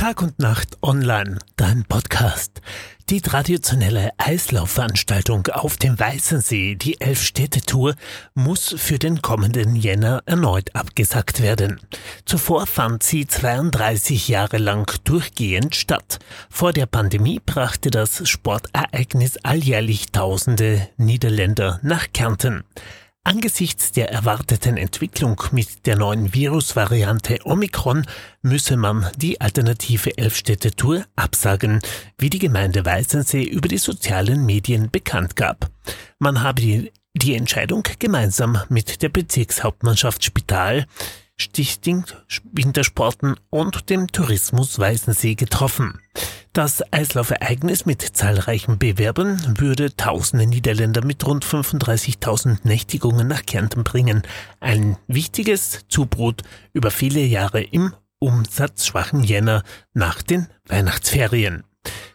Tag und Nacht online, dein Podcast. Die traditionelle Eislaufveranstaltung auf dem Weißensee, die Elfstädte-Tour, muss für den kommenden Jänner erneut abgesagt werden. Zuvor fand sie 32 Jahre lang durchgehend statt. Vor der Pandemie brachte das Sportereignis alljährlich Tausende Niederländer nach Kärnten. Angesichts der erwarteten Entwicklung mit der neuen Virusvariante Omikron müsse man die alternative Elfstädte-Tour absagen, wie die Gemeinde Weißensee über die sozialen Medien bekannt gab. Man habe die, Entscheidung gemeinsam mit der Bezirkshauptmannschaft Spital Stichting Wintersporten und dem Tourismus Weißensee getroffen. Das Eislaufereignis mit zahlreichen Bewerbern würde tausende Niederländer mit rund 35.000 Nächtigungen nach Kärnten bringen. Ein wichtiges Zubrot über viele Jahre im umsatzschwachen Jänner nach den Weihnachtsferien.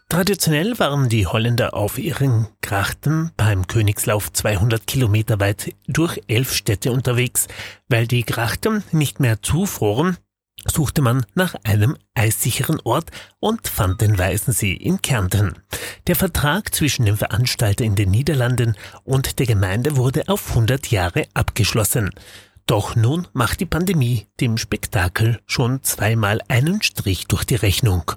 Traditionell waren die Holländer auf ihren Grachten beim Königslauf 200 Kilometer weit durch elf Städte unterwegs. Weil die Grachten nicht mehr zufroren, suchte man nach einem eissicheren Ort und fand den Weißensee in Kärnten. Der Vertrag zwischen dem Veranstalter in den Niederlanden und der Gemeinde wurde auf 100 Jahre abgeschlossen. Doch nun macht die Pandemie dem Spektakel schon zweimal einen Strich durch die Rechnung.